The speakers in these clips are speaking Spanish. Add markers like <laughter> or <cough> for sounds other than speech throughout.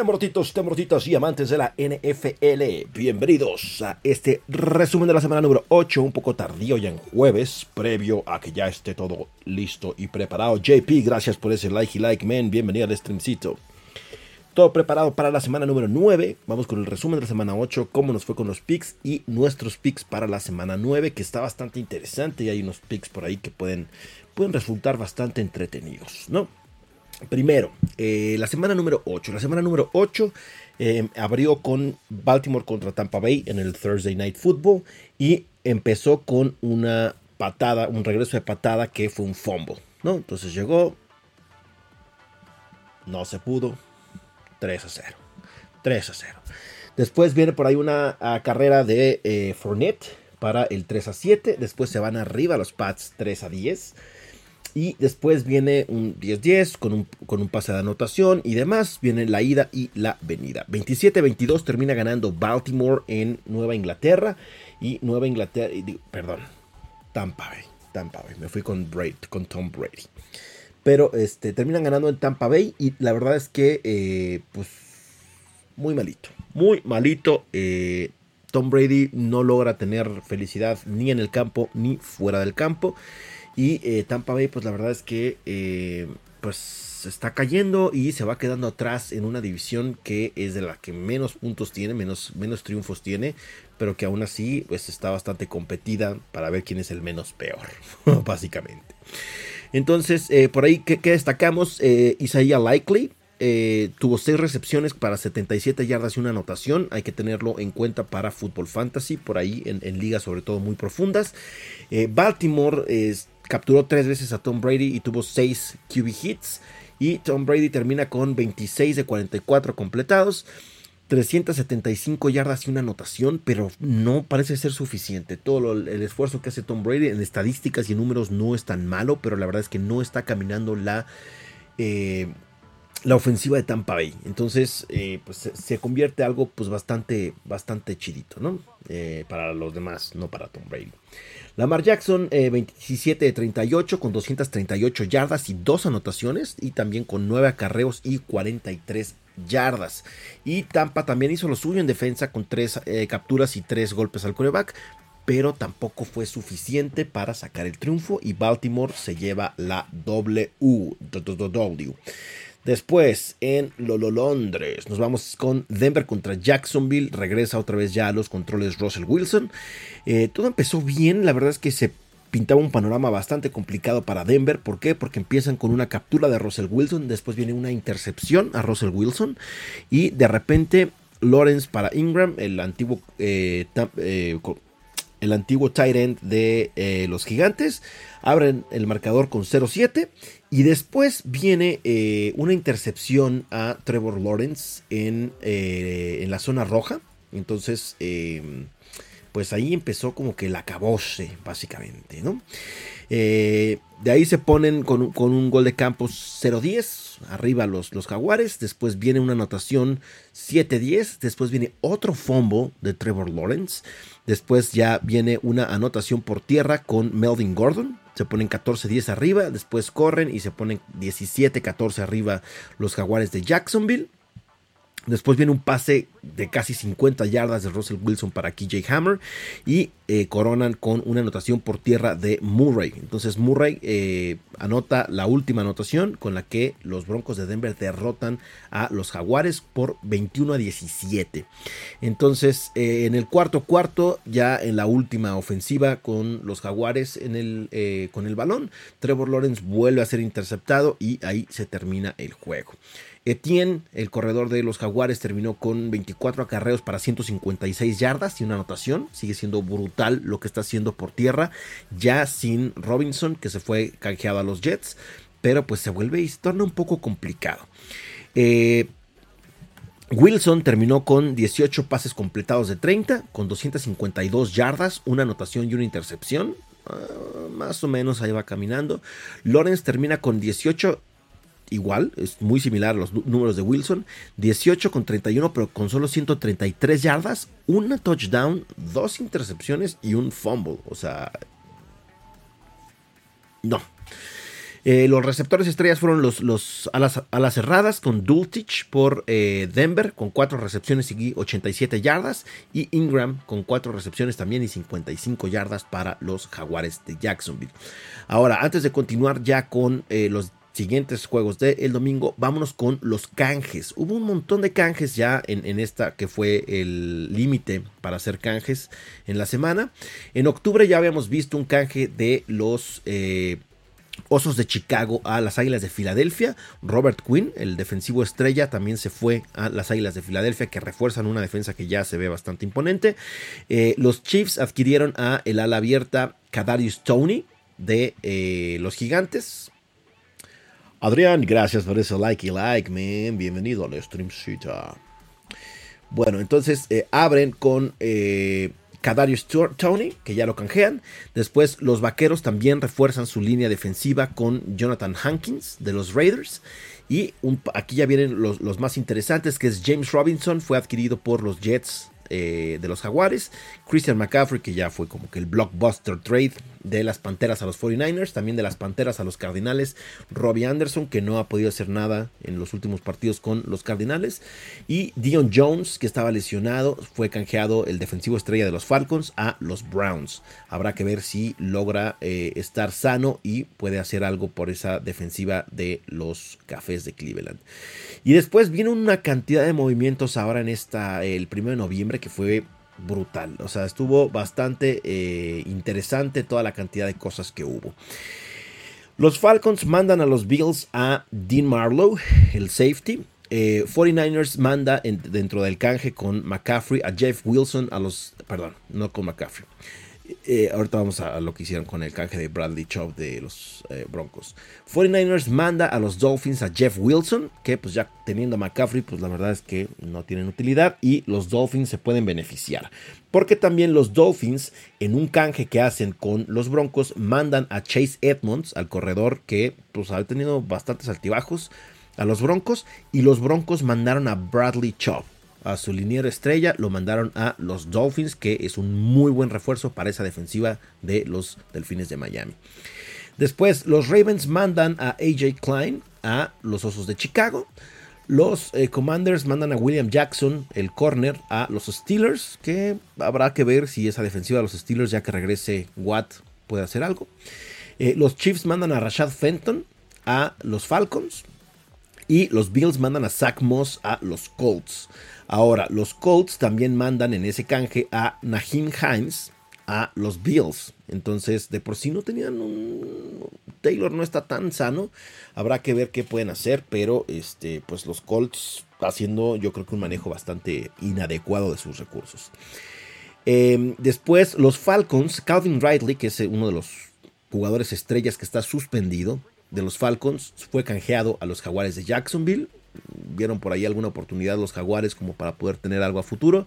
Temortitos, temortitos y amantes de la NFL, bienvenidos a este resumen de la semana número 8, un poco tardío ya en jueves, previo a que ya esté todo listo y preparado. JP, gracias por ese like y like, man, bienvenido al streamcito. Todo preparado para la semana número 9, vamos con el resumen de la semana 8, cómo nos fue con los picks y nuestros picks para la semana 9, que está bastante interesante y hay unos picks por ahí que pueden, pueden resultar bastante entretenidos, ¿no? Primero, eh, la semana número 8. La semana número 8 eh, abrió con Baltimore contra Tampa Bay en el Thursday Night Football y empezó con una patada, un regreso de patada que fue un fumble, ¿no? Entonces llegó, no se pudo, 3 a 0. 3 a 0. Después viene por ahí una carrera de eh, Fournette para el 3 a 7. Después se van arriba los Pats 3 a 10. Y después viene un 10-10 con un, con un pase de anotación y demás. Viene la ida y la venida. 27-22 termina ganando Baltimore en Nueva Inglaterra. Y Nueva Inglaterra, perdón, Tampa Bay. Tampa Bay. Me fui con, Brady, con Tom Brady. Pero este, terminan ganando en Tampa Bay. Y la verdad es que, eh, pues, muy malito. Muy malito. Eh, Tom Brady no logra tener felicidad ni en el campo ni fuera del campo. Y eh, Tampa Bay, pues la verdad es que eh, pues está cayendo y se va quedando atrás en una división que es de la que menos puntos tiene, menos, menos triunfos tiene, pero que aún así pues está bastante competida para ver quién es el menos peor, <laughs> básicamente. Entonces, eh, por ahí, ¿qué, destacamos? Isaiah Likely, tuvo 6 recepciones para 77 yardas y una anotación. Hay que tenerlo en cuenta para Football Fantasy, por ahí en, en ligas sobre todo muy profundas. Baltimore es, capturó tres veces a Tom Brady y tuvo seis QB hits. Y Tom Brady termina con 26 de 44 completados. 375 yardas y una anotación, pero no parece ser suficiente. Todo el esfuerzo que hace Tom Brady en estadísticas y en números no es tan malo, pero la verdad es que no está caminando la, eh, la ofensiva de Tampa Bay. Entonces, eh, pues se, convierte algo pues bastante, bastante chidito, ¿no? Eh, para los demás, no para Tom Brady. Lamar Jackson, 27 eh, de 38 con 238 yardas y dos anotaciones y también con 9 acarreos y 43 yardas. Y Tampa también hizo lo suyo en defensa con 3 eh, capturas y 3 golpes al coreback, pero tampoco fue suficiente para sacar el triunfo y Baltimore se lleva la W. Después, en Lolo Londres, nos vamos con Denver contra Jacksonville. Regresa otra vez ya a los controles Russell Wilson. Eh, todo empezó bien, la verdad es que se pintaba un panorama bastante complicado para Denver. ¿Por qué? Porque empiezan con una captura de Russell Wilson, después viene una intercepción a Russell Wilson y de repente Lawrence para Ingram, el antiguo, eh, eh, el antiguo tight end de los gigantes, abren el marcador con 0-7 y después viene eh, una intercepción a Trevor Lawrence en, eh, en la zona roja. Entonces, em, pues ahí empezó como que el acabose, básicamente, ¿no? Eh, de ahí se ponen con, un gol de campo 0-10, arriba los, los Jaguares. Después viene una anotación 7-10. Después viene otro fumble de Trevor Lawrence. Después ya viene una anotación por tierra con Melvin Gordon se ponen 14-10 arriba, después corren y se ponen 17-14 arriba los jaguares de Jacksonville. Después viene un pase de casi 50 yardas de Russell Wilson para KJ Hammer y eh, coronan con una anotación por tierra de Murray. Entonces Murray eh, anota la última anotación con la que los Broncos de Denver derrotan a los Jaguares por 21 a 17. Entonces eh, en el cuarto cuarto, ya en la última ofensiva con los Jaguares en el, con el balón, Trevor Lawrence vuelve a ser interceptado y ahí se termina el juego. Etienne, el corredor de los Jaguares, terminó con 24 acarreos para 156 yardas y una anotación. Sigue siendo brutal lo que está haciendo por tierra, ya sin Robinson, que se fue canjeado a los Jets, pero pues se vuelve y se torna un poco complicado. Eh, Wilson terminó con 18 pases completados de 30, con 252 yardas, una anotación y una intercepción. Ah, más o menos ahí va caminando. Lawrence termina con 18 igual, es muy similar a los números de Wilson, 18 con 31, pero con solo 133 yardas, una touchdown, dos intercepciones y un fumble. O sea, no. Eh, los receptores estrellas fueron los, los alas, alas cerradas con Dulcich por eh, Denver con 4 recepciones y 87 yardas y Ingram con 4 recepciones también y 55 yardas para los jaguares de Jacksonville. Ahora, antes de continuar ya con eh, los siguientes juegos del domingo, vámonos con los canjes. Hubo un montón de canjes ya en, esta que fue el límite para hacer canjes en la semana. En octubre ya habíamos visto un canje de los... Osos de Chicago a las Águilas de Filadelfia. Robert Quinn, el defensivo estrella, también se fue a las Águilas de Filadelfia, que refuerzan una defensa que ya se ve bastante imponente. Eh, los Chiefs adquirieron a el ala abierta Kadarius Tony de eh, los Gigantes. Adrián, gracias por ese like y like, man. Bienvenido al Stream Bueno, entonces eh, abren con Kadarius Tony, que ya lo canjean. Después los vaqueros también refuerzan su línea defensiva con Jonathan Hankins de los Raiders. Y aquí ya vienen los, más interesantes, que es James Robinson, fue adquirido por los Jets eh, de los Jaguares. Christian McCaffrey, que ya fue como que el blockbuster trade de las Panteras a los 49ers, también de las Panteras a los Cardinales. Robbie Anderson, que no ha podido hacer nada en los últimos partidos con los Cardinales. Y Dion Jones, que estaba lesionado, fue canjeado el defensivo estrella de los Falcons a los Browns. Habrá que ver si logra eh, estar sano y puede hacer algo por esa defensiva de los Cafés de Cleveland. Y después viene una cantidad de movimientos ahora en esta, el primero de noviembre, que fue brutal. O sea, estuvo bastante eh, interesante toda la cantidad de cosas que hubo. Los Falcons mandan a los Bills a Dean Marlowe, el safety. 49ers eh, manda dentro del canje con McCaffrey a Jeff Wilson a los. Perdón, no con McCaffrey. Eh, ahorita vamos a, lo que hicieron con el canje de Bradley Chubb de los eh, Broncos. 49ers manda a los Dolphins a Jeff Wilson, que pues ya teniendo a McCaffrey, pues la verdad es que no tienen utilidad y los Dolphins se pueden beneficiar. Porque también los Dolphins, en un canje que hacen con los Broncos, mandan a Chase Edmonds, al corredor que pues ha tenido bastantes altibajos, a los Broncos, y los Broncos mandaron a Bradley Chubb a su liniero estrella, lo mandaron a los Dolphins, que es un muy buen refuerzo para esa defensiva de los Delfines de Miami. Después, los Ravens mandan a AJ Klein a los Osos de Chicago. Los eh, Commanders mandan a William Jackson, el corner, a los Steelers, que habrá que ver si esa defensiva de los Steelers, ya que regrese Watt, puede hacer algo. Eh, los Chiefs mandan a Rashad Fenton a los Falcons. Y los Bills mandan a Zach Moss a los Colts. Ahora, los Colts también mandan en ese canje a Nahim Hines a los Bills. Entonces, de por sí no tenían un. Taylor no está tan sano. Habrá que ver qué pueden hacer. Pero este, pues los Colts haciendo, yo creo que un manejo bastante inadecuado de sus recursos. Em, después, los Falcons, Calvin Ridley, que es uno de los jugadores estrellas que está suspendido de los Falcons, fue canjeado a los Jaguares de Jacksonville vieron por ahí alguna oportunidad los Jaguares como para poder tener algo a futuro.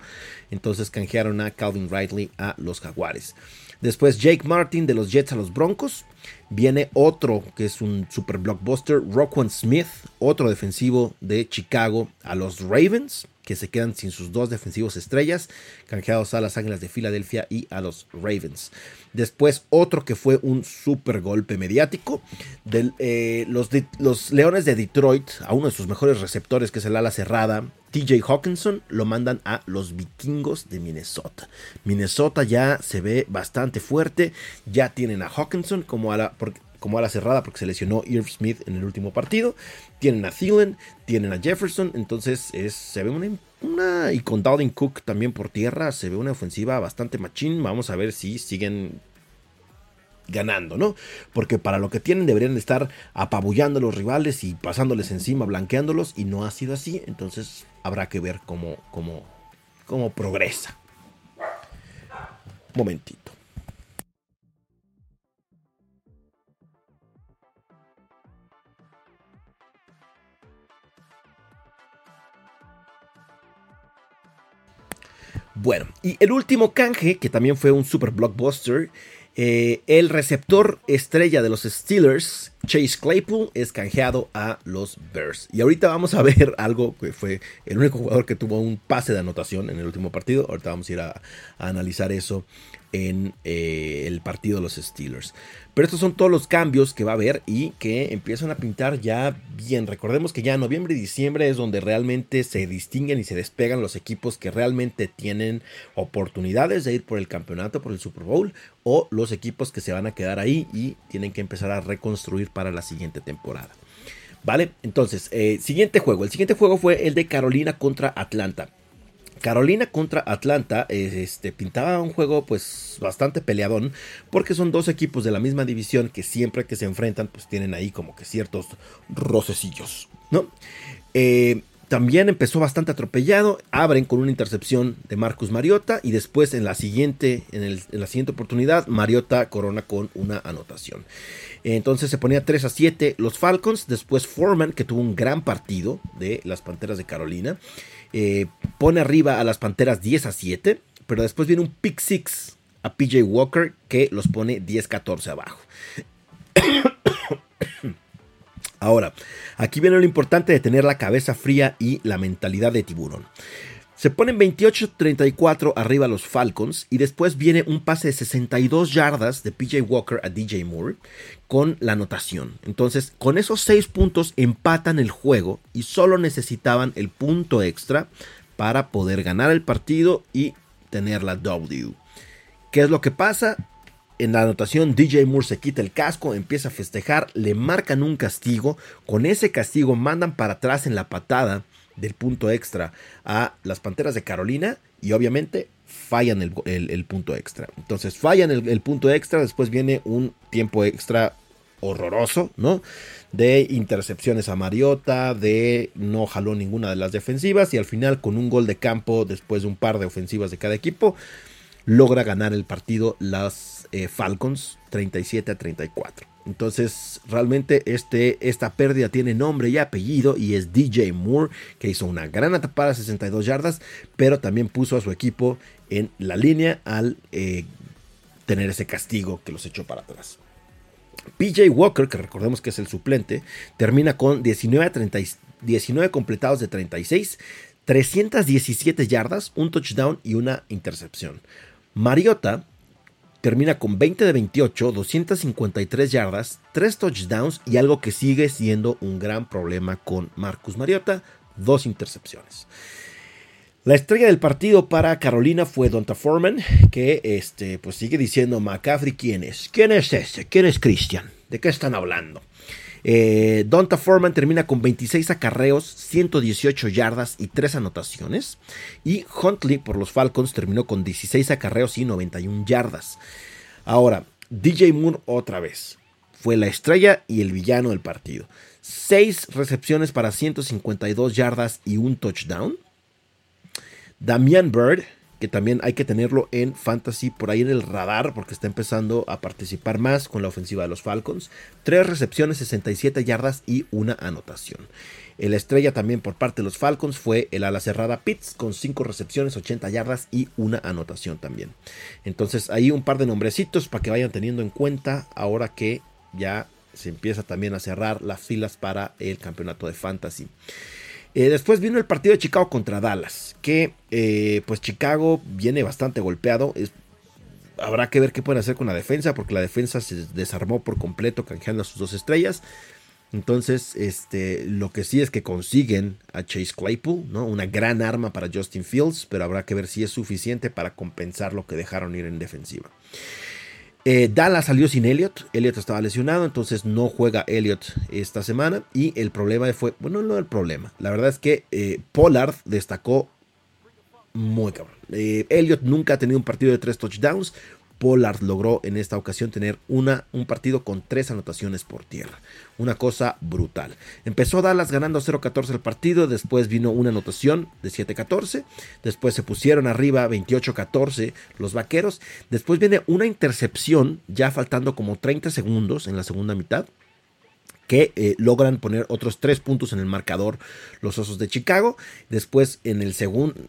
Entonces canjearon a Calvin Ridley a los Jaguares. Después Jake Martin de los Jets a los Broncos. Viene otro que es un super blockbuster, Roquan Smith, otro defensivo de Chicago a los Ravens que se quedan sin sus dos defensivos estrellas, canjeados a las Águilas de Filadelfia y a los Ravens. Después otro que fue un super golpe mediático, eh, los, Leones de Detroit, a uno de sus mejores receptores que es el ala cerrada, TJ Hawkinson, lo mandan a los vikingos de Minnesota. Minnesota ya se ve bastante fuerte, ya tienen a Hawkinson como a la como ala cerrada porque se lesionó Irv Smith en el último partido. Tienen a Thielen, tienen a Jefferson, entonces es, se ve una, y con Dalvin Cook también por tierra, se ve una ofensiva bastante machín. Vamos a ver si siguen ganando, ¿no? Porque para lo que tienen deberían estar apabullando a los rivales y pasándoles encima, blanqueándolos, y no ha sido así, entonces habrá que ver cómo, cómo, cómo progresa. Momentito. Bueno, y el último canje, que también fue un super blockbuster, eh, el receptor estrella de los Steelers, Chase Claypool, es canjeado a los Bears. Y ahorita vamos a <laughs> ver algo que fue el único jugador que tuvo un pase de anotación en el último partido. Ahorita vamos a ir a, analizar eso en eh, el partido de los Steelers. Pero estos son todos los cambios que va a haber y que empiezan a pintar ya bien. Recordemos que ya noviembre y diciembre es donde realmente se distinguen y se despegan los equipos que realmente tienen oportunidades de ir por el campeonato, por el Super Bowl, o los equipos que se van a quedar ahí y tienen que empezar a reconstruir para la siguiente temporada. ¿Vale? Entonces, eh, siguiente juego. El siguiente juego fue el de Carolina contra Atlanta. Carolina contra Atlanta este, pintaba un juego pues bastante peleadón porque son dos equipos de la misma división que siempre que se enfrentan pues tienen ahí como que ciertos rocecillos, ¿no? Eh, también empezó bastante atropellado, abren con una intercepción de Marcus Mariota y después en la siguiente, en, en la siguiente oportunidad Mariota corona con una anotación. Entonces se ponía 3 a 7 los Falcons, después Foreman que tuvo un gran partido de las Panteras de Carolina. Eh, pone arriba a las Panteras 10 a 7, pero después viene un pick 6 a PJ Walker que los pone 10-14 abajo. <coughs> Ahora, aquí viene lo importante de tener la cabeza fría y la mentalidad de tiburón. Se ponen 28-34 arriba los Falcons y después viene un pase de 62 yardas de PJ Walker a DJ Moore con la anotación. Entonces, con esos 6 puntos empatan el juego y solo necesitaban el punto extra para poder ganar el partido y tener la W. ¿Qué es lo que pasa? En la anotación DJ Moore se quita el casco, empieza a festejar, le marcan un castigo, con ese castigo mandan para atrás en la patada del punto extra a las Panteras de Carolina y obviamente fallan el, punto extra. Entonces fallan el, punto extra, después viene un tiempo extra horroroso, ¿no? De intercepciones a Mariota, de no jaló ninguna de las defensivas y al final con un gol de campo después de un par de ofensivas de cada equipo, logra ganar el partido las eh, Falcons 37 a 34. Entonces, realmente este, esta pérdida tiene nombre y apellido y es DJ Moore, que hizo una gran atapada de 62 yardas, pero también puso a su equipo en la línea al eh, tener ese castigo que los echó para atrás. PJ Walker, que recordemos que es el suplente, termina con 19, 19 completados de 36, 317 yardas, un touchdown y una intercepción. Mariota termina con 20 de 28, 253 yardas, 3 touchdowns y algo que sigue siendo un gran problema con Marcus Mariota, dos intercepciones. La estrella del partido para Carolina fue Donta Foreman, que este, pues sigue diciendo McCaffrey quién es. ¿Quién es este? ¿Quién es Christian? ¿De qué están hablando? Eh, Donta Foreman termina con 26 acarreos, 118 yardas y 3 anotaciones. Y Huntley por los Falcons terminó con 16 acarreos y 91 yardas. Ahora, DJ Moore otra vez. Fue la estrella y el villano del partido. 6 recepciones para 152 yardas y un touchdown. Damian Bird que también hay que tenerlo en fantasy por ahí en el radar porque está empezando a participar más con la ofensiva de los Falcons. Tres recepciones, 67 yardas y una anotación. El estrella también por parte de los Falcons fue el ala cerrada Pitts con 5 recepciones, 80 yardas y una anotación también. Entonces ahí un par de nombrecitos para que vayan teniendo en cuenta ahora que ya se empieza también a cerrar las filas para el campeonato de fantasy. Eh, después vino el partido de Chicago contra Dallas, que eh, pues Chicago viene bastante golpeado. habrá que ver qué pueden hacer con la defensa, porque la defensa se desarmó por completo canjeando a sus dos estrellas. Entonces, este, lo que sí es que consiguen a Chase Claypool, ¿no? Una gran arma para Justin Fields, pero habrá que ver si es suficiente para compensar lo que dejaron ir en defensiva. Eh, Dallas salió sin Elliot. Elliot estaba lesionado, entonces no juega Elliot esta semana. Y el problema fue, bueno, no el problema. La verdad es que eh, Pollard destacó muy cabrón. Eh, Elliot nunca ha tenido un partido de tres touchdowns. Pollard logró en esta ocasión tener una, un partido con tres anotaciones por tierra. Una cosa brutal. Empezó Dallas ganando 0-14 el partido, después vino una anotación de 7-14, después se pusieron arriba 28-14 los vaqueros, después viene una intercepción ya faltando como 30 segundos en la segunda mitad que eh, logran poner otros tres puntos en el marcador los Osos de Chicago. Después en el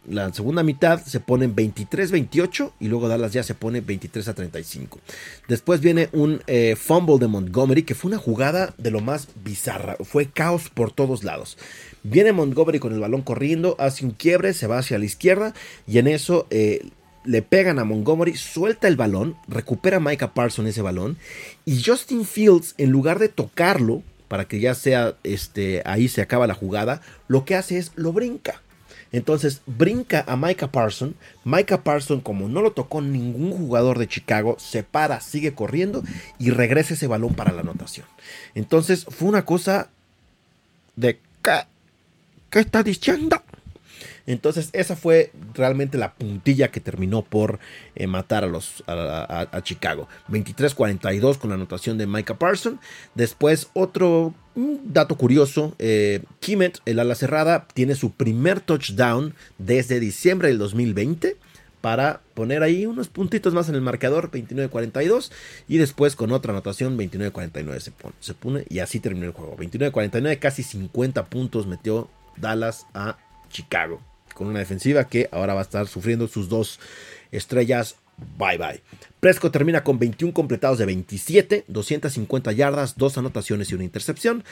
la segunda mitad se ponen 23-28 y luego Dallas ya se pone 23 a 35. Después viene un eh, fumble de Montgomery que fue una jugada de lo más bizarra. Fue caos por todos lados. Viene Montgomery con el balón corriendo, hace un quiebre, se va hacia la izquierda y en eso... Eh, le pegan a Montgomery, suelta el balón, recupera Micah Parsons ese balón y Justin Fields en lugar de tocarlo para que ya sea este ahí se acaba la jugada, lo que hace es lo brinca. Entonces brinca a Micah Parson. Micah Parson, como no lo tocó ningún jugador de Chicago, se para, sigue corriendo y regresa ese balón para la anotación. Entonces fue una cosa de ¿qué, ¿Qué está diciendo? Entonces, esa fue realmente la puntilla que terminó por eh, matar a, los, a, Chicago. 23-42 con la anotación de Micah Parson. Después, otro dato curioso: eh, Kimet, el ala cerrada, tiene su primer touchdown desde diciembre del 2020 para poner ahí unos puntitos más en el marcador, 29-42, y después con otra anotación, 29-49 se pone, se pone, y así terminó el juego. 29-49, casi 50 puntos metió Dallas a Chicago con una defensiva que ahora va a estar sufriendo sus dos estrellas. Bye bye. Presco termina con 21 completados de 27, 250 yardas, dos anotaciones y una intercepción.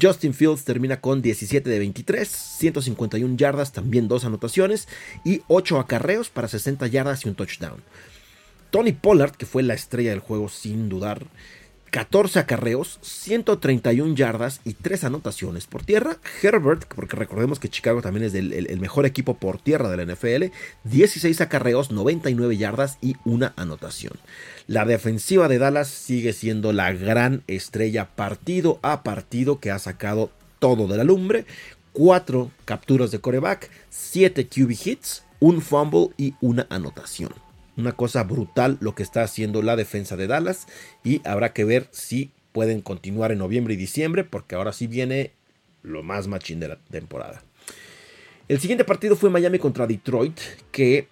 Justin Fields termina con 17 de 23, 151 yardas, también dos anotaciones y 8 acarreos para 60 yardas y un touchdown. Tony Pollard, que fue la estrella del juego sin dudar, 14 acarreos, 131 yardas y 3 anotaciones por tierra. Herbert, porque recordemos que Chicago también es el, mejor equipo por tierra de la NFL, 16 acarreos, 99 yardas y una anotación. La defensiva de Dallas sigue siendo la gran estrella partido a partido que ha sacado todo de la lumbre. 4 capturas de coreback, 7 QB hits, un fumble y una anotación. Una cosa brutal lo que está haciendo la defensa de Dallas y habrá que ver si pueden continuar en noviembre y diciembre porque ahora sí viene lo más machín de la temporada. El siguiente partido fue Miami contra Detroit, que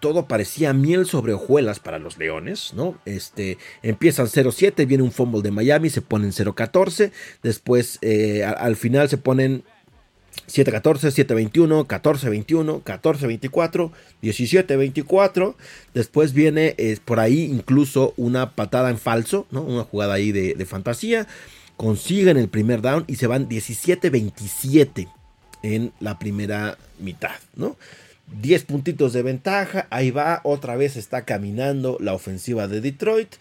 todo parecía miel sobre hojuelas para los Leones, ¿no? Este, empiezan 0-7, viene un fumble de Miami, se ponen 0-14, después eh, al final se ponen 7-14, 7-21, 14-21, 14-24, 17-24. Después viene por ahí incluso una patada en falso, ¿no? una jugada ahí de, fantasía. Consiguen el primer down y se van 17-27 en la primera mitad. ¿no? 10 puntitos de ventaja. Ahí va, otra vez está caminando la ofensiva de Detroit.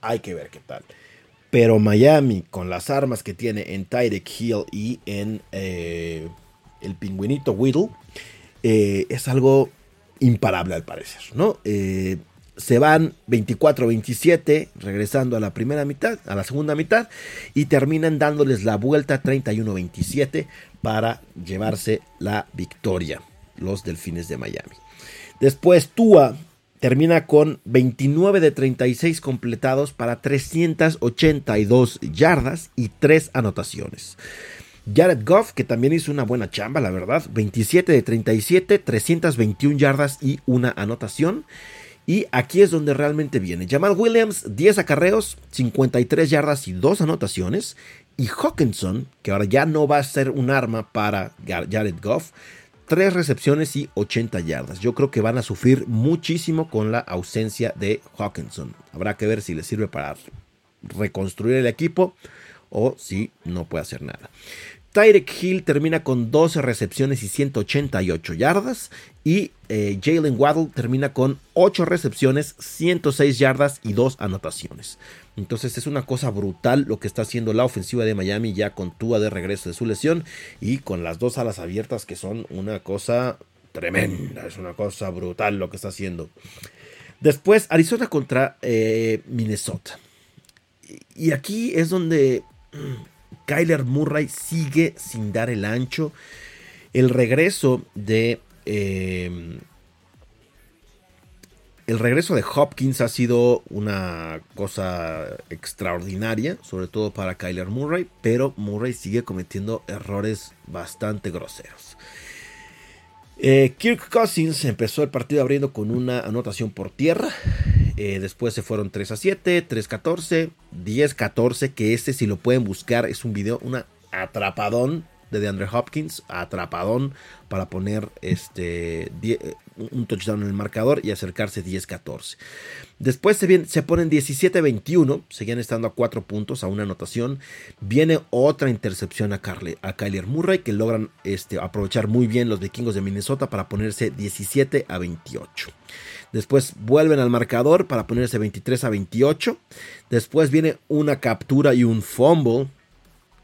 Hay que ver qué tal. Pero Miami, con las armas que tiene en Tyreek Hill y en eh, el pingüinito Whittle, eh, es algo imparable al parecer, ¿no? Eh, se van 24-27, regresando a la primera mitad, a la segunda mitad, y terminan dándoles la vuelta 31-27 para llevarse la victoria, los Delfines de Miami. Después Tua termina con 29 de 36 completados para 382 yardas y 3 anotaciones. Jared Goff, que también hizo una buena chamba, la verdad, 27 de 37, 321 yardas y una anotación. Y aquí es donde realmente viene. Jamal Williams, 10 acarreos, 53 yardas y 2 anotaciones. Y Hawkinson, que ahora ya no va a ser un arma para Jared Goff, 3 recepciones y 80 yardas. Yo creo que van a sufrir muchísimo con la ausencia de Hawkinson. Habrá que ver si le sirve para reconstruir el equipo o si no puede hacer nada. Tyrek Hill termina con 12 recepciones y 188 yardas. Y eh, Jalen Waddle termina con 8 recepciones, 106 yardas y 2 anotaciones. Entonces es una cosa brutal lo que está haciendo la ofensiva de Miami ya con Tua de regreso de su lesión y con las dos alas abiertas que son una cosa tremenda, es una cosa brutal lo que está haciendo. Después Arizona contra eh, Minnesota. Y aquí es donde mm, Kyler Murray sigue sin dar el ancho. El regreso de... Eh, el regreso de Hopkins ha sido una cosa extraordinaria, sobre todo para Kyler Murray, pero Murray sigue cometiendo errores bastante groseros. Eh, Kirk Cousins empezó el partido abriendo con una anotación por tierra. Eh, después se fueron 3 a 7, 3 14, 10 14, que este si lo pueden buscar es un video, una atrapadón de DeAndre Hopkins, atrapadón para poner este, un touchdown en el marcador y acercarse 10-14. Después se, se ponen 17-21, seguían estando a 4 puntos a una anotación. Viene otra intercepción a, Carly, a Kyler Murray que logran este, aprovechar muy bien los vikingos de Minnesota para ponerse 17 28. Después vuelven al marcador para ponerse 23 a 28. Después viene una captura y un fumble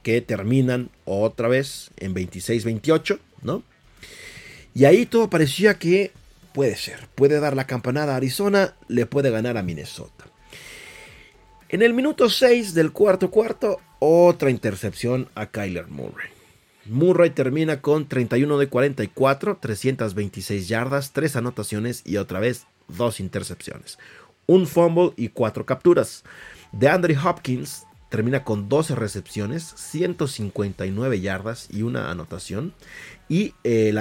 que terminan otra vez en 26-28, ¿no? Y ahí todo parecía que puede ser, puede dar la campanada a Arizona, le puede ganar a Minnesota. En el minuto 6 del cuarto cuarto, otra intercepción a Kyler Murray. Murray termina con 31 de 44, 326 yardas, 3 anotaciones y otra vez dos intercepciones, un fumble y cuatro capturas. De Andre Hopkins termina con 12 recepciones, 159 yardas y una anotación. Y eh,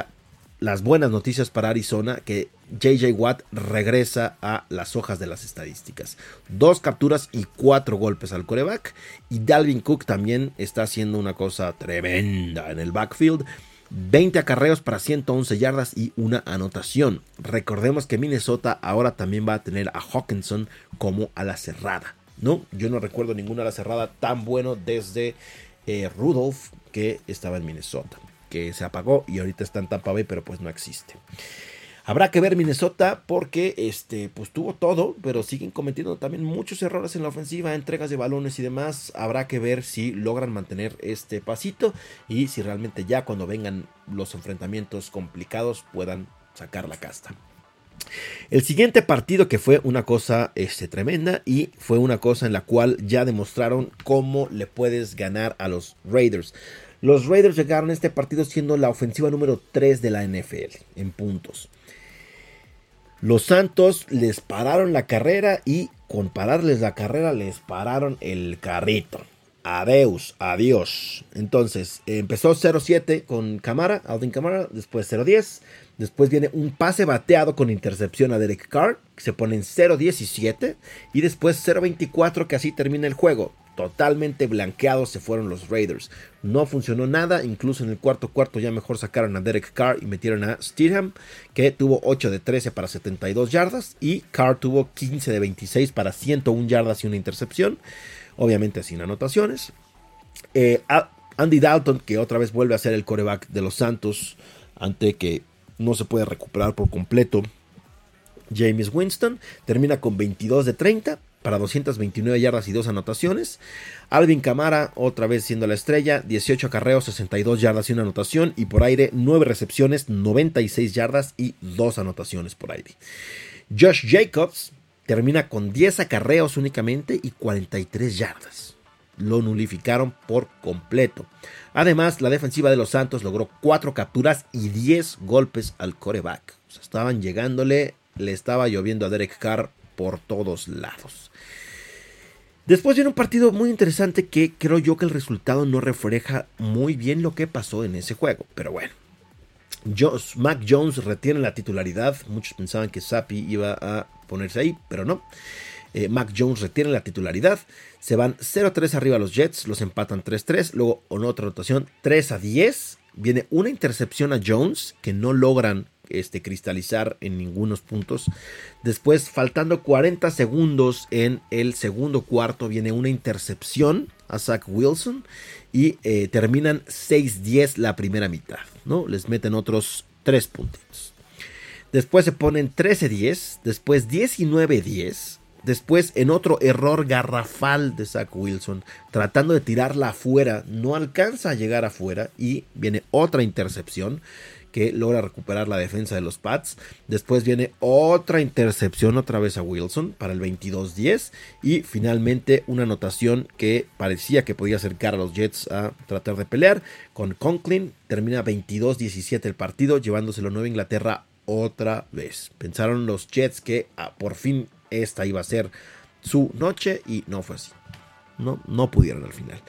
las buenas noticias para Arizona, que JJ Watt regresa a las hojas de las estadísticas. Dos capturas y cuatro golpes al coreback. Y Dalvin Cook también está haciendo una cosa tremenda en el backfield. 20 acarreos para 111 yardas y una anotación. Recordemos que Minnesota ahora también va a tener a Hawkinson como a la cerrada. ¿No? Yo no recuerdo ninguna ala cerrada tan bueno desde eh, Rudolph que estaba en Minnesota. Que se apagó y ahorita está en Tampa Bay, pero pues no existe. Habrá que ver Minnesota porque este, pues tuvo todo, pero siguen cometiendo también muchos errores en la ofensiva, entregas de balones y demás. Habrá que ver si logran mantener este pasito y si realmente ya cuando vengan los enfrentamientos complicados puedan sacar la casta. El siguiente partido que fue una cosa este, tremenda y fue una cosa en la cual ya demostraron cómo le puedes ganar a los Raiders. Los Raiders llegaron a este partido siendo la ofensiva número 3 de la NFL en puntos. Los Santos les pararon la carrera y con pararles la carrera les pararon el carrito. Adeus, adiós. Entonces empezó 0-7 con Camara, Alvin Camara, después 0-10. Después viene un pase bateado con intercepción a Derek Carr, se pone en 0-17. Y después 0-24, que así termina el juego. Totalmente blanqueados se fueron los Raiders. No funcionó nada, incluso en el cuarto cuarto ya mejor sacaron a Derek Carr y metieron a Steedham, que tuvo 8 de 13 para 72 yardas y Carr tuvo 15 de 26 para 101 yardas y una intercepción, obviamente sin anotaciones. Eh, Andy Dalton, que otra vez vuelve a ser el coreback de los Santos, ante que no se puede recuperar por completo. James Winston termina con 22 de 30, para 229 yardas y 2 anotaciones. Alvin Camara, otra vez siendo la estrella, 18 acarreos, 62 yardas y una anotación. Y por aire, 9 recepciones, 96 yardas y 2 anotaciones por aire. Josh Jacobs termina con 10 acarreos únicamente y 43 yardas. Lo nulificaron por completo. Además, la defensiva de los Santos logró 4 capturas y 10 golpes al coreback. estaban llegándole, le estaba lloviendo a Derek Carr por todos lados. Después viene un partido muy interesante que creo yo que el resultado no refleja muy bien lo que pasó en ese juego. Pero bueno. Mac Jones retiene la titularidad. Muchos pensaban que Sapi iba a ponerse ahí, pero no. Eh, Mac Jones retiene la titularidad. Se van 0-3 arriba los Jets. Los empatan 3-3. Luego en otra rotación 3-10. Viene una intercepción a Jones que no logran este, cristalizar en ningunos puntos. Después, faltando 40 segundos en el segundo cuarto, viene una intercepción a Zach Wilson y eh, terminan 6-10 la primera mitad. ¿no? Les meten otros 3 puntitos. Después se ponen 13-10, después 19-10. Después, en otro error garrafal de Zach Wilson, tratando de tirarla afuera, no alcanza a llegar afuera y viene otra intercepción que logra recuperar la defensa de los Pats. Después viene otra intercepción otra vez a Wilson para el 22-10 y finalmente una anotación que parecía que podía acercar a los Jets a tratar de pelear con Conklin. Termina 22-17 el partido llevándoselo a Nueva Inglaterra otra vez. Pensaron los Jets que ah, por fin esta iba a ser su noche y no fue así. No, no pudieron al final.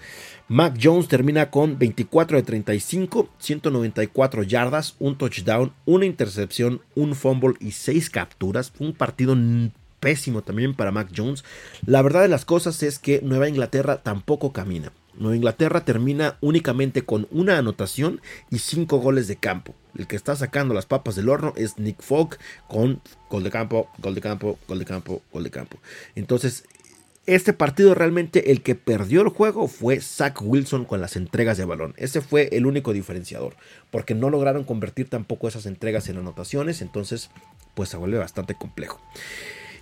Mac Jones termina con 24 de 35, 194 yardas, un touchdown, una intercepción, un fumble y 6 capturas. un partido pésimo también para Mac Jones. La verdad de las cosas es que Nueva Inglaterra tampoco camina. Nueva Inglaterra termina únicamente con una anotación y cinco goles de campo. El que está sacando las papas del horno es Nick Fogg con gol de campo, gol de campo, gol de campo, gol de campo. Entonces, este partido realmente el que perdió el juego fue Zach Wilson con las entregas de balón. Ese fue el único diferenciador, porque no lograron convertir tampoco esas entregas en anotaciones, entonces pues se vuelve bastante complejo.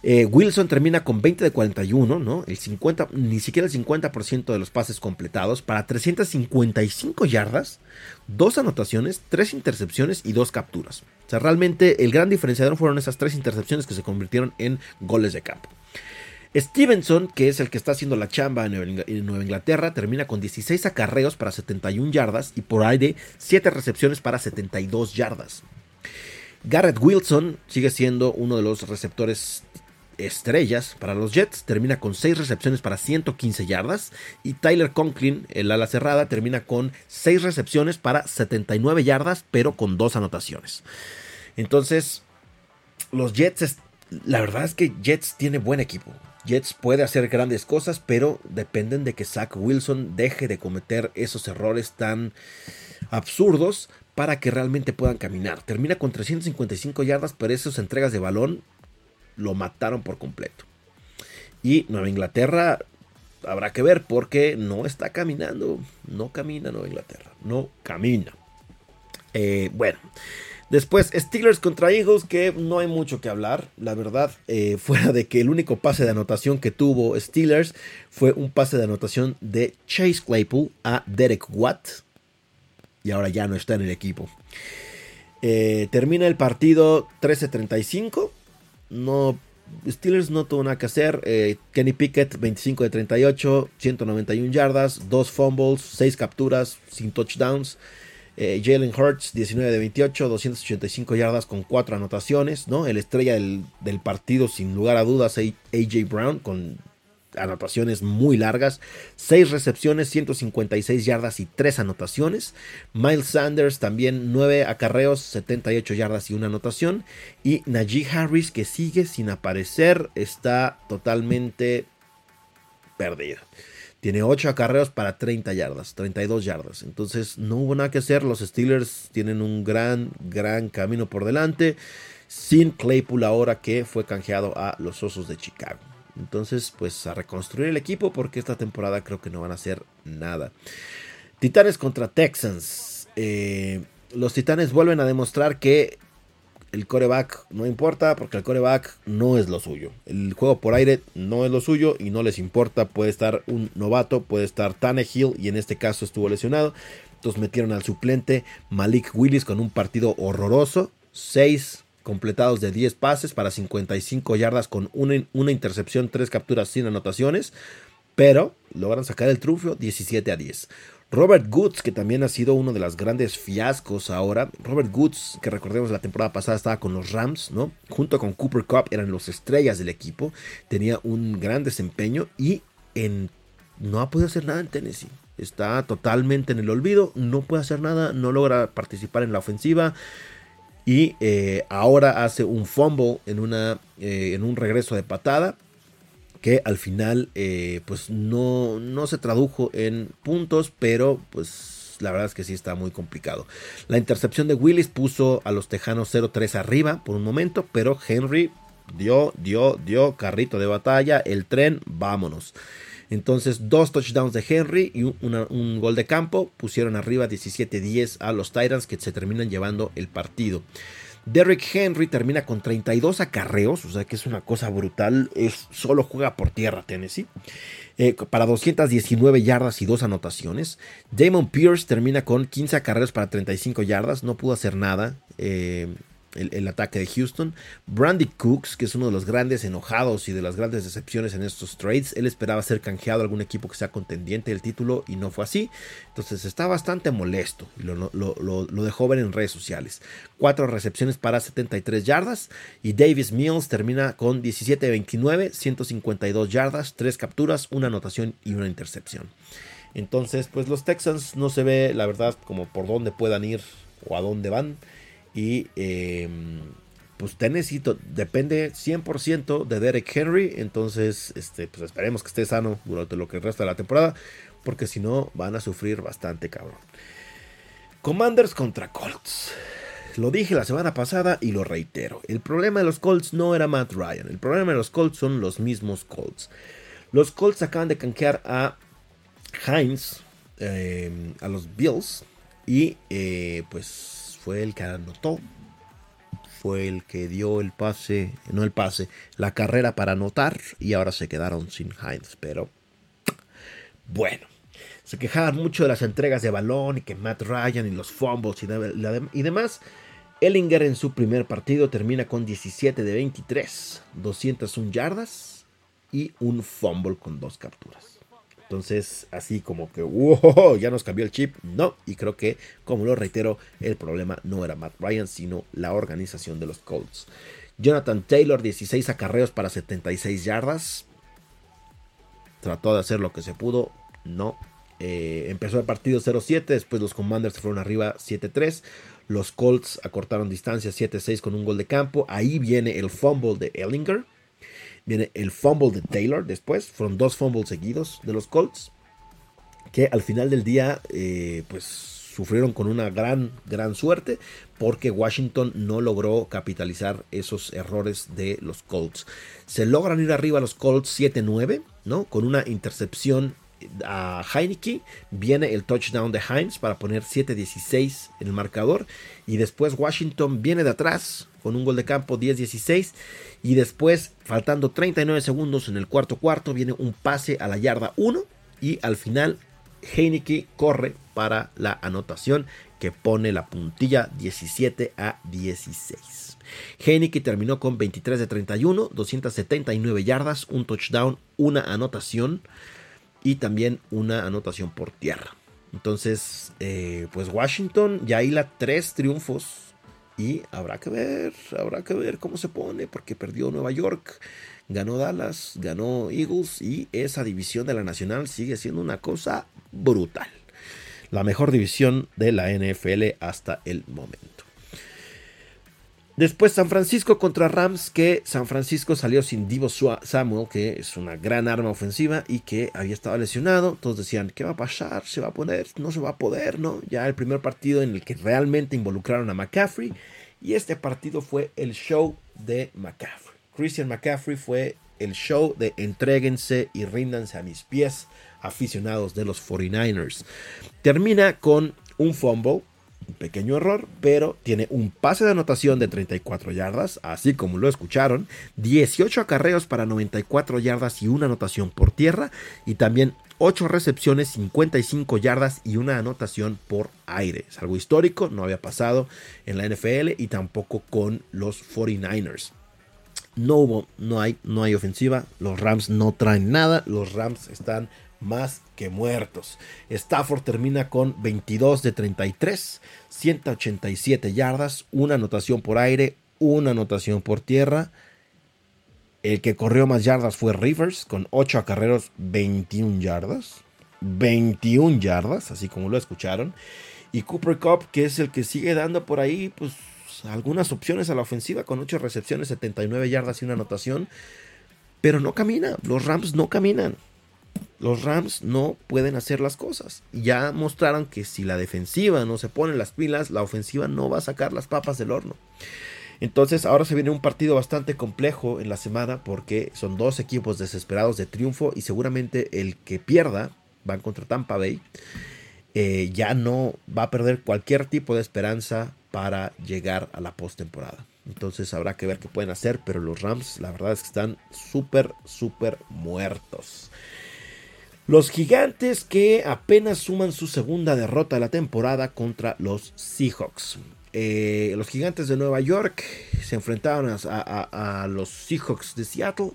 Eh, Wilson termina con 20 de 41, ¿no? El 50, ni siquiera el 50% de los pases completados para 355 yardas, dos anotaciones, tres intercepciones y dos capturas. O sea, realmente el gran diferenciador fueron esas tres intercepciones que se convirtieron en goles de campo. Stevenson, que es el que está haciendo la chamba en Nueva Inglaterra, termina con 16 acarreos para 71 yardas y por aire 7 recepciones para 72 yardas. Garrett Wilson sigue siendo uno de los receptores estrellas para los Jets, termina con 6 recepciones para 115 yardas y Tyler Conklin, el ala cerrada, termina con 6 recepciones para 79 yardas, pero con 2 anotaciones. Entonces, los Jets, la verdad es que Jets tiene buen equipo. Jets puede hacer grandes cosas, pero dependen de que Zach Wilson deje de cometer esos errores tan absurdos para que realmente puedan caminar. Termina con 355 yardas, pero esas entregas de balón lo mataron por completo. Y Nueva Inglaterra habrá que ver porque no está caminando. No camina Nueva Inglaterra. No camina. Eh, bueno. Después, Steelers contra Eagles, que no hay mucho que hablar, la verdad, eh, <laughs> fuera de que el único pase de anotación que tuvo Steelers fue un pase de anotación de Chase Claypool a Derek Watt, y ahora ya no está en el equipo. Eh, termina el partido 13-35, no, Steelers no tuvo nada que hacer, eh, Kenny Pickett 25 de 38, 191 yardas, 2 fumbles, 6 capturas, sin touchdowns. Eh, Jalen Hurts, 19 de 28, 285 yardas con 4 anotaciones, ¿no? El estrella del, partido, sin lugar a dudas, AJ Brown, con anotaciones muy largas, 6 recepciones, 156 yardas y 3 anotaciones. Miles Sanders también 9 acarreos, 78 yardas y una anotación. Y Najee Harris que sigue sin aparecer, está totalmente perdido. Tiene 8 acarreos para 30 yardas, 32 yardas. Entonces no hubo nada que hacer. Los Steelers tienen un gran, gran camino por delante. Sin Claypool ahora que fue canjeado a los Osos de Chicago. Entonces, pues a reconstruir el equipo porque esta temporada creo que no van a hacer nada. Titanes contra Texans. Eh, los Titanes vuelven a demostrar que el coreback no importa porque el coreback no es lo suyo. El juego por aire no es lo suyo y no les importa. Puede estar un novato, puede estar Tannehill y en este caso estuvo lesionado. Entonces metieron al suplente Malik Willis con un partido horroroso. 6 completados de 10 pases para 55 yardas con una, intercepción, 3 capturas sin anotaciones. Pero logran sacar el trufio 17 a 10. Robert Goods, que también ha sido uno de los grandes fiascos ahora. Robert Goods, que recordemos la temporada pasada estaba con los Rams, ¿no? Junto con Cooper Cup eran los estrellas del equipo. Tenía un gran desempeño y no ha podido hacer nada en Tennessee. Está totalmente en el olvido, no puede hacer nada, no logra participar en la ofensiva. Y eh, ahora hace un fumble en, una, eh, en un regreso de patada que al final eh, pues no, no se tradujo en puntos, pero pues la verdad es que sí está muy complicado. La intercepción de Willis puso a los Tejanos 0-3 arriba por un momento, pero Henry dio, dio, dio carrito de batalla, el tren, vámonos. Entonces, dos touchdowns de Henry y un gol de campo pusieron arriba 17-10 a los Titans que se terminan llevando el partido. Derrick Henry termina con 32 acarreos, o sea que es una cosa brutal. Es, solo juega por tierra Tennessee. Eh, para 219 yardas y dos anotaciones. Damon Pierce termina con 15 acarreos para 35 yardas. No pudo hacer nada. Eh, el, ataque de Houston. Brandy Cooks, que es uno de los grandes enojados y de las grandes decepciones en estos trades. Él esperaba ser canjeado a algún equipo que sea contendiente del título y no fue así. Entonces está bastante molesto lo, lo, dejó ver en redes sociales. Cuatro recepciones para 73 yardas y Davis Mills termina con 17-29, 152 yardas, tres capturas, una anotación y una intercepción. Entonces, pues los Texans no se ve, la verdad, como por dónde puedan ir o a dónde van. Y em, pues Tennessee depende 100% de Derek Henry. Entonces, este, pues esperemos que esté sano durante lo que resta de la temporada. Porque si no, van a sufrir bastante, cabrón. Commanders contra Colts. Lo dije la semana pasada y lo reitero. El problema de los Colts no era Matt Ryan. El problema de los Colts son los mismos Colts. Los Colts acaban de canjear a Heinz, eh, a los Bills. Y eh, pues fue el que anotó fue el que dio el pase, no el pase, la carrera para anotar y ahora se quedaron sin Heinz. Pero bueno, se quejaban mucho de las entregas de balón y que Matt Ryan y los fumbles y, y demás. Ellinger en su primer partido termina con 17 de 23, 201 yardas y un fumble con dos capturas. Entonces, así como que, wow, ya nos cambió el chip. No, y creo que, como lo reitero, el problema no era Matt Ryan, sino la organización de los Colts. Jonathan Taylor, 16 acarreos para 76 yardas. Trató de hacer lo que se pudo, no. Eh, empezó el partido 0-7, después los Commanders fueron arriba 7-3. Los Colts acortaron distancia 7-6 con un gol de campo. Ahí viene el fumble de Ellinger Viene el fumble de Taylor después. Fueron dos fumbles seguidos de los Colts. Que al final del día, eh, pues sufrieron con una gran, gran suerte. Porque Washington no logró capitalizar esos errores de los Colts. Se logran ir arriba los Colts 7-9, ¿no? Con una intercepción a Heineke. Viene el touchdown de Heinz para poner 7-16 en el marcador. Y después Washington viene de atrás con un gol de campo 10-16. Y después, faltando 39 segundos en el cuarto cuarto, viene un pase a la yarda 1. Y al final, Heineke corre para la anotación que pone la puntilla 17 a 16. Heineke terminó con 23 de 31, 279 yardas, un touchdown, una anotación y también una anotación por tierra. Entonces, eh, pues Washington ya hila tres triunfos y habrá que ver, habrá que ver cómo se pone, porque perdió Nueva York, ganó Dallas, ganó Eagles y esa división de la Nacional sigue siendo una cosa brutal. La mejor división de la NFL hasta el momento. Después San Francisco contra Rams, que San Francisco salió sin Divo Samuel, que es una gran arma ofensiva y que había estado lesionado. Todos decían, ¿qué va a pasar? ¿Se va a poner? ¿No se va a poder? ¿No? Ya el primer partido en el que realmente involucraron a McCaffrey. Y este partido fue el show de McCaffrey. Christian McCaffrey fue el show de entréguense y ríndanse a mis pies, aficionados de los 49ers. Termina con un fumble un pequeño error, pero tiene un pase de anotación de 34 yardas, así como lo escucharon, 18 acarreos para 94 yardas y una anotación por tierra, y también 8 recepciones, 55 yardas y una anotación por aire. Es algo histórico, no había pasado en la NFL y tampoco con los 49ers. No hubo, no hay, no hay ofensiva. Los Rams no traen nada. Los Rams están más que muertos. Stafford termina con 22 de 33, 187 yardas, una anotación por aire, una anotación por tierra. El que corrió más yardas fue Rivers con 8 acarreros, 21 yardas. 21 yardas, así como lo escucharon. Y Cooper Cup, que es el que sigue dando por ahí, pues algunas opciones a la ofensiva con 8 recepciones, 79 yardas y una anotación. Pero no camina, los Rams no caminan los Rams no pueden hacer las cosas. Ya mostraron que si la defensiva no se pone las pilas, la ofensiva no va a sacar las papas del horno. Entonces ahora se viene un partido bastante complejo en la semana porque son dos equipos desesperados de triunfo y seguramente el que pierda, van contra Tampa Bay, eh, ya no va a perder cualquier tipo de esperanza para llegar a la postemporada. Entonces habrá que ver qué pueden hacer, pero los Rams la verdad es que están súper, súper muertos. Los gigantes que apenas suman su segunda derrota de la temporada contra los Seahawks. Eh, los gigantes de Nueva York se enfrentaron a, los Seahawks de Seattle.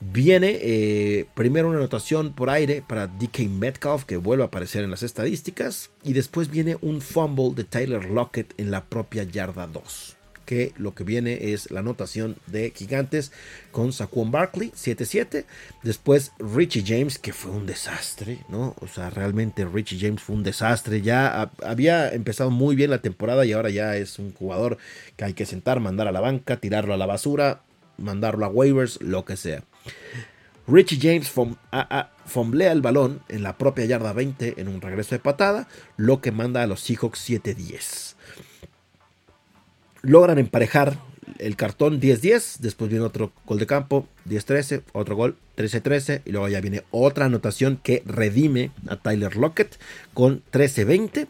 Viene eh, primero una anotación por aire para DK Metcalf que vuelve a aparecer en las estadísticas. Y después viene un fumble de Tyler Lockett en la propia yarda 2. Que lo que viene es la anotación de Gigantes con Saquon Barkley, 7-7. Después Richie James, que fue un desastre, ¿no? O sea, realmente Richie James fue un desastre. Ya había empezado muy bien la temporada y ahora ya es un jugador que hay que sentar, mandar a la banca, tirarlo a la basura, mandarlo a waivers, lo que sea. Richie James fomblea el balón en la propia yarda 20 en un regreso de patada, lo que manda a los Seahawks 7-10. Logran emparejar el cartón 10-10, después viene otro gol de campo, 10-13, otro gol, 13-13, y luego ya viene otra anotación que redime a Tyler Lockett con 13-20,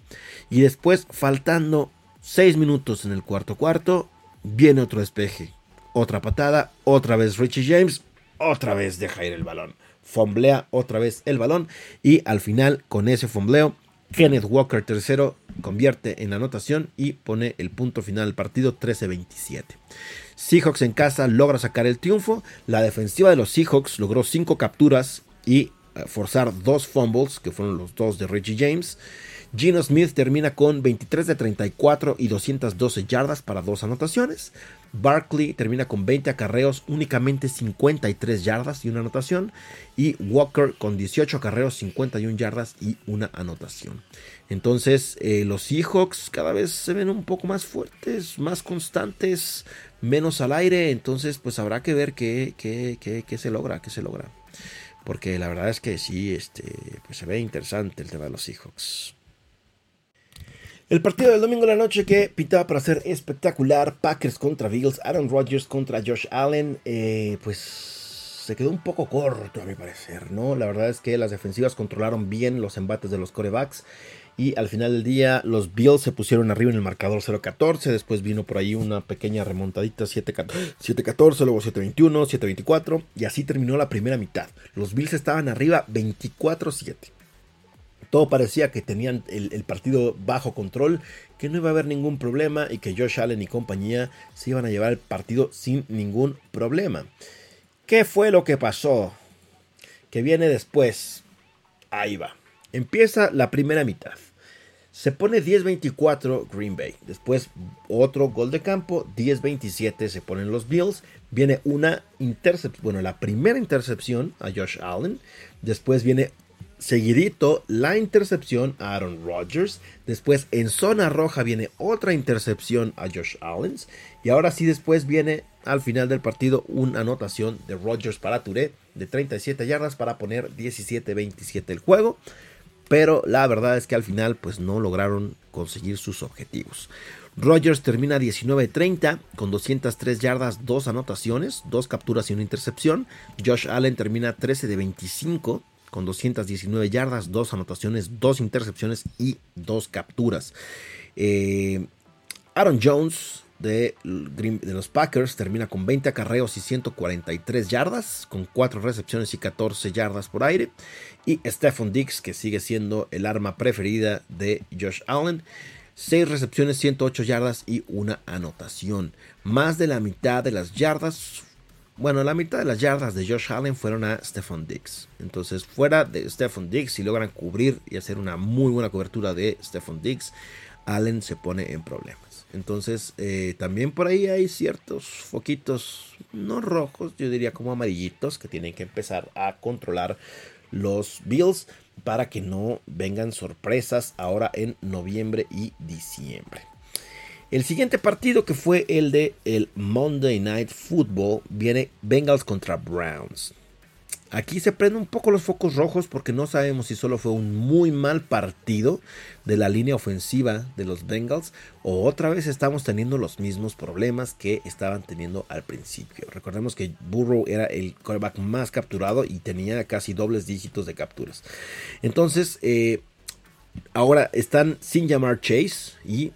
y después faltando 6 minutos en el cuarto cuarto, viene otro despeje, otra patada, otra vez Richie James, otra vez deja ir el balón. Fomblea otra vez el balón y al final con ese fombleo Kenneth Walker tercero convierte en anotación y pone el punto final del partido 13-27. Seahawks en casa logra sacar el triunfo. La defensiva de los Seahawks logró 5 capturas y eh, forzar dos fumbles, que fueron los dos de Reggie James. Gino Smith termina con 23 de 34 y 212 yardas para dos anotaciones. Barkley termina con 20 acarreos, únicamente 53 yardas y una anotación. Y Walker con 18 acarreos, 51 yardas y una anotación. Entonces eh, los Seahawks cada vez se ven un poco más fuertes, más constantes, menos al aire. Entonces pues habrá que ver qué, qué, se logra, qué se logra. Porque la verdad es que sí, este, pues se ve interesante el tema de los Seahawks. El partido del domingo de la noche que pintaba para ser espectacular, Packers contra Bills, Aaron Rodgers contra Josh Allen, eh, pues se quedó un poco corto a mi parecer, ¿no? La verdad es que las defensivas controlaron bien los embates de los corebacks y al final del día los Bills se pusieron arriba en el marcador 0-14, después vino por ahí una pequeña remontadita 7-14, luego 7-21, 7-24 y así terminó la primera mitad. Los Bills estaban arriba 24-7 todo parecía que tenían el, partido bajo control, que no iba a haber ningún problema y que Josh Allen y compañía se iban a llevar el partido sin ningún problema. ¿Qué fue lo que pasó? Que viene después. Ahí va. Empieza la primera mitad. Se pone 10-24 Green Bay. Después otro gol de campo. 10-27 se ponen los Bills. Viene una intercepción. Bueno, la primera intercepción a Josh Allen. Después viene Seguidito, la intercepción a Aaron Rodgers. Después, en zona roja, viene otra intercepción a Josh Allen. Y ahora sí, después viene al final del partido una anotación de Rodgers para Touré de 37 yardas para poner 17-27 el juego. Pero la verdad es que al final, pues no lograron conseguir sus objetivos. Rodgers termina 19-30 con 203 yardas, dos anotaciones, dos capturas y una intercepción. Josh Allen termina 13 de 25 con 219 yardas, dos anotaciones, dos intercepciones y dos capturas. Eh, Aaron Jones de, los Packers termina con 20 acarreos y 143 yardas, con 4 recepciones y 14 yardas por aire. Y Stephon Diggs, que sigue siendo el arma preferida de Josh Allen. 6 recepciones, 108 yardas y una anotación. Más de la mitad de las yardas bueno, la mitad de las yardas de Josh Allen fueron a Stephon Diggs. Entonces, fuera de Stephon Diggs, si logran cubrir y hacer una muy buena cobertura de Stephon Diggs, Allen se pone en problemas. Entonces, eh, también por ahí hay ciertos foquitos, no rojos, yo diría como amarillitos, que tienen que empezar a controlar los Bills para que no vengan sorpresas ahora en noviembre y diciembre. El siguiente partido que fue el de el Monday Night Football viene Bengals contra Browns. Aquí se prenden un poco los focos rojos porque no sabemos si solo fue un muy mal partido de la línea ofensiva de los Bengals o otra vez estamos teniendo los mismos problemas que estaban teniendo al principio. Recordemos que Burrow era el quarterback más capturado y tenía casi dobles dígitos de capturas. Entonces, eh, ahora están sin llamar Chase y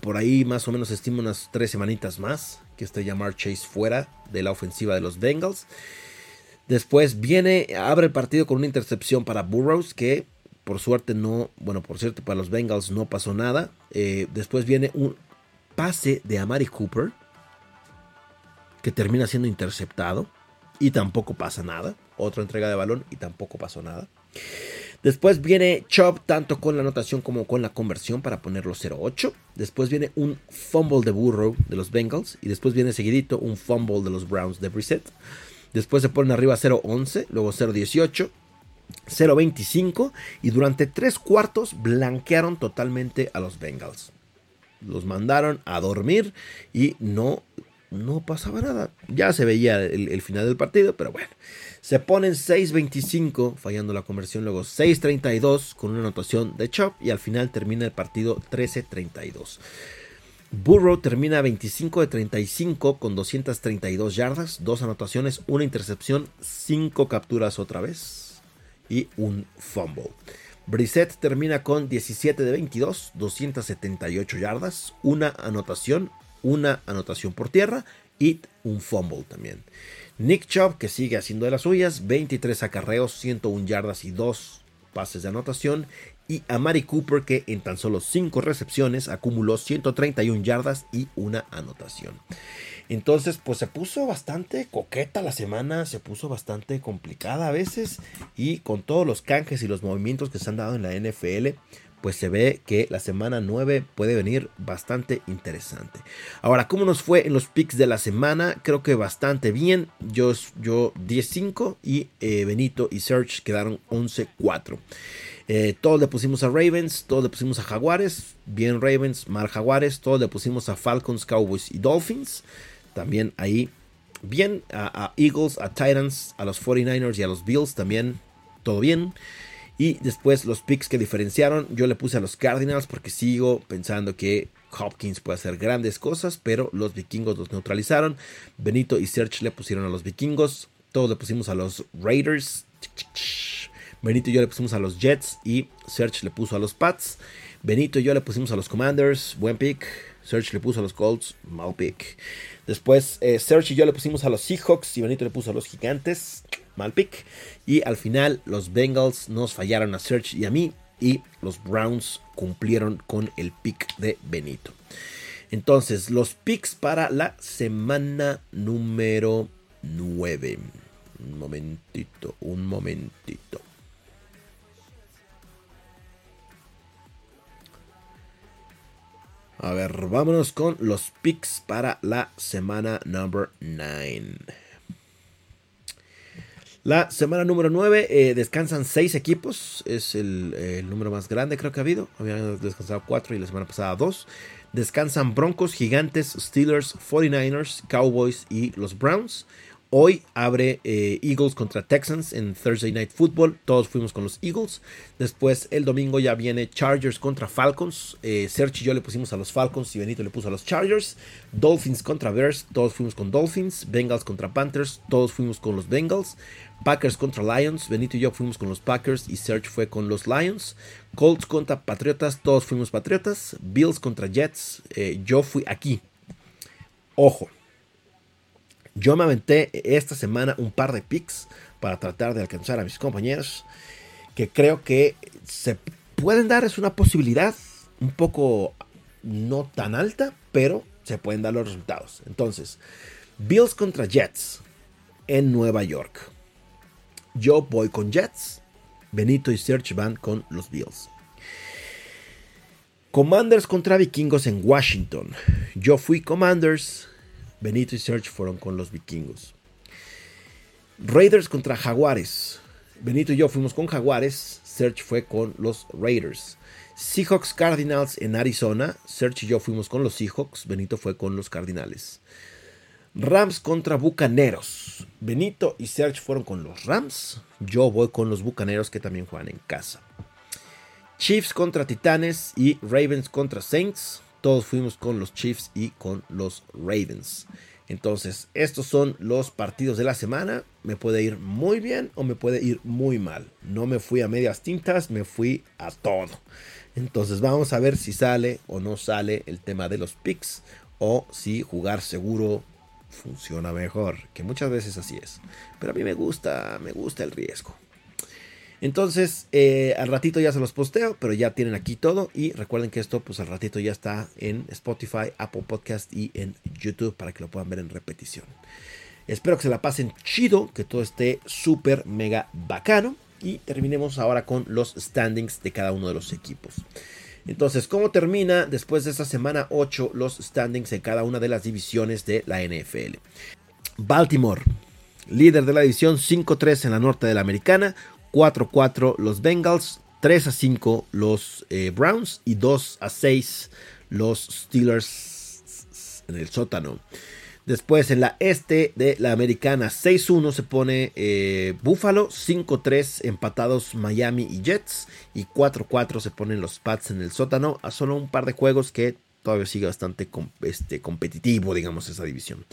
por ahí más o menos estimo unas tres semanitas más que esté llamar Chase fuera de la ofensiva de los Bengals. Después viene, abre el partido con una intercepción para Burrows que por suerte no, bueno, por cierto, para los Bengals no pasó nada. Eh, después viene un pase de Amari Cooper que termina siendo interceptado y tampoco pasa nada. Otra entrega de balón y tampoco pasó nada. Después viene Chubb tanto con la anotación como con la conversión para ponerlo 0-8. Después viene un fumble de Burrow de los Bengals. Y después viene seguidito un fumble de los Browns de Brissett. Después se ponen arriba 0-11, luego 0-18, 0-25 y durante tres cuartos blanquearon totalmente a los Bengals. Los mandaron a dormir y no, no pasaba nada. Ya se veía el, final del partido, pero bueno. Se ponen 6-25, fallando la conversión, luego 6-32 con una anotación de Chop y al final termina el partido 13-32. Burrow termina 25 de 35 con 232 yardas, dos anotaciones, una intercepción, cinco capturas otra vez y un fumble. Brissett termina con 17 de 22, 278 yardas, una anotación, una anotación por tierra y un fumble también. Nick Chubb, que sigue haciendo de las suyas, 23 acarreos, 101 yardas y 2 pases de anotación y a Mari Cooper que en tan solo 5 recepciones acumuló 131 yardas y una anotación. Entonces, pues se puso bastante coqueta la semana, se puso bastante complicada a veces y con todos los canjes y los movimientos que se han dado en la NFL, pues se ve que la semana 9 puede venir bastante interesante. Ahora, ¿cómo nos fue en los picks de la semana? Creo que bastante bien. Yo, yo 10-5 y eh, Benito y Serge quedaron 11-4. Eh, todos le pusimos a Ravens, todos le pusimos a Jaguares, bien Ravens, mal Jaguares, todos le pusimos a Falcons, Cowboys y Dolphins. También ahí, bien a, Eagles, a Titans, a los 49ers y a los Bills también, todo bien. Y después los picks que diferenciaron, yo le puse a los Cardinals porque sigo pensando que Hopkins puede hacer grandes cosas, pero los vikingos los neutralizaron. Benito y Serge le pusieron a los vikingos, todos le pusimos a los Raiders. Benito y yo le pusimos a los Jets y Search le puso a los Pats. Benito y yo le pusimos a los Commanders, buen pick. Search le puso a los Colts, mal pick. Después eh, Search y yo le pusimos a los Seahawks y Benito le puso a los Gigantes, mal pick. Y al final los Bengals nos fallaron a Search y a mí y los Browns cumplieron con el pick de Benito. Entonces, los picks para la semana número 9. Un momentito, un momentito. A ver, vámonos con los picks para la semana número 9. La semana número 9 eh, descansan 6 equipos. Es el, número más grande creo que ha habido. Habían descansado 4 y la semana pasada 2. Descansan Broncos, Gigantes, Steelers, 49ers, Cowboys y los Browns. Hoy abre eh, Eagles contra Texans en Thursday Night Football. Todos fuimos con los Eagles. Después el domingo ya viene Chargers contra Falcons. Eh, Sergio y yo le pusimos a los Falcons y Benito le puso a los Chargers. Dolphins contra Bears. Todos fuimos con Dolphins. Bengals contra Panthers. Todos fuimos con los Bengals. Packers contra Lions. Benito y yo fuimos con los Packers y Serge fue con los Lions. Colts contra Patriotas. Todos fuimos Patriotas. Bills contra Jets. Eh, yo fui aquí. Ojo yo me aventé esta semana un par de picks para tratar de alcanzar a mis compañeros que creo que se pueden dar, es una posibilidad un poco no tan alta, pero se pueden dar los resultados. Entonces, Bills contra Jets en Nueva York. Yo voy con Jets, Benito y Serge van con los Bills. Commanders contra Vikingos en Washington. Yo fui Commanders, Benito y Serge fueron con los vikingos. Raiders contra Jaguares. Benito y yo fuimos con Jaguares. Serge fue con los Raiders. Seahawks Cardinals en Arizona. Serge y yo fuimos con los Seahawks. Benito fue con los Cardinales. Rams contra Bucaneros. Benito y Serge fueron con los Rams. Yo voy con los Bucaneros que también juegan en casa. Chiefs contra Titanes y Ravens contra Saints. Todos fuimos con los Chiefs y con los Ravens. Entonces, estos son los partidos de la semana. Me puede ir muy bien o me puede ir muy mal. No me fui a medias tintas, me fui a todo. Entonces, vamos a ver si sale o no sale el tema de los picks o si jugar seguro funciona mejor, que muchas veces así es. Pero a mí me gusta, me gusta el riesgo. Entonces, eh, al ratito ya se los posteo, pero ya tienen aquí todo. Y recuerden que esto, pues al ratito ya está en Spotify, Apple Podcast y en YouTube para que lo puedan ver en repetición. Espero que se la pasen chido, que todo esté súper mega bacano. y terminemos ahora con los standings de cada uno de los equipos. Entonces, ¿cómo termina después de esta semana 8 los standings de cada una de las divisiones de la NFL? Baltimore, líder de la división 5-3 en la norte de la americana, 4-4 los Bengals, 3-5 los eh, Browns y 2-6 los Steelers en el sótano. Después en la este de la americana 6-1 se pone eh, Buffalo, 5-3 empatados Miami y Jets y 4-4 se ponen los Pats en el sótano a solo un par de juegos que todavía sigue bastante este, competitivo, digamos, esa división.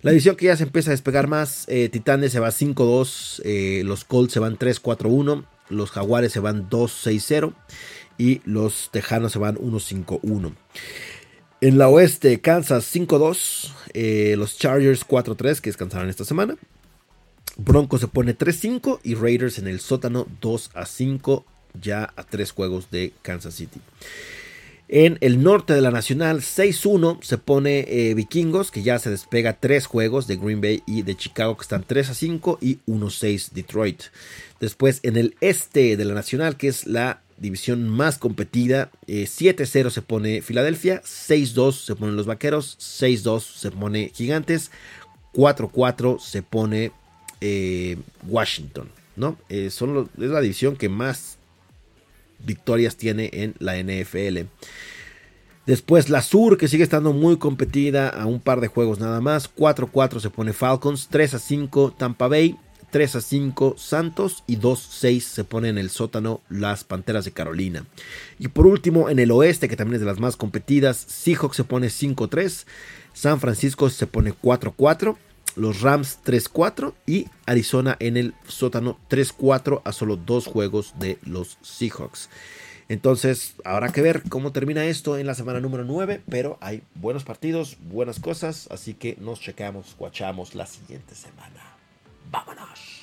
La división que ya se empieza a despegar más, eh, Titanes se va 5-2, eh, los Colts se van 3-4-1, los Jaguares se van 2-6-0 y los Tejanos se van 1-5-1. En la oeste, Kansas 5-2. Eh, los Chargers 4-3 que descansaron esta semana. Broncos se pone 3-5 y Raiders en el sótano 2-5 ya a 3 juegos de Kansas City. En el norte de la Nacional 6-1 se pone eh, Vikingos que ya se despega 3 juegos de Green Bay y de Chicago que están 3-5 y 1-6 Detroit. Después en el este de la Nacional que es la división más competida. 7-0 eh, se pone Filadelfia, 6-2 se ponen los Vaqueros, 6-2 se pone Gigantes, 4-4 se pone eh, Washington. ¿no? Eh, son es la división que más victorias tiene en la NFL. Después la Sur, que sigue estando muy competida a un par de juegos nada más. 4-4 se pone Falcons, 3-5 Tampa Bay, 3 a 5 Santos y 2 6 se pone en el sótano las Panteras de Carolina. Y por último, en el oeste, que también es de las más competidas, Seahawks se pone 5 3, San Francisco se pone 4 4, los Rams 3 4 y Arizona en el sótano 3 4 a solo dos juegos de los Seahawks. Entonces, habrá que ver cómo termina esto en la semana número 9, pero hay buenos partidos, buenas cosas, así que nos checamos, guachamos la siguiente semana. ¡Vámonos!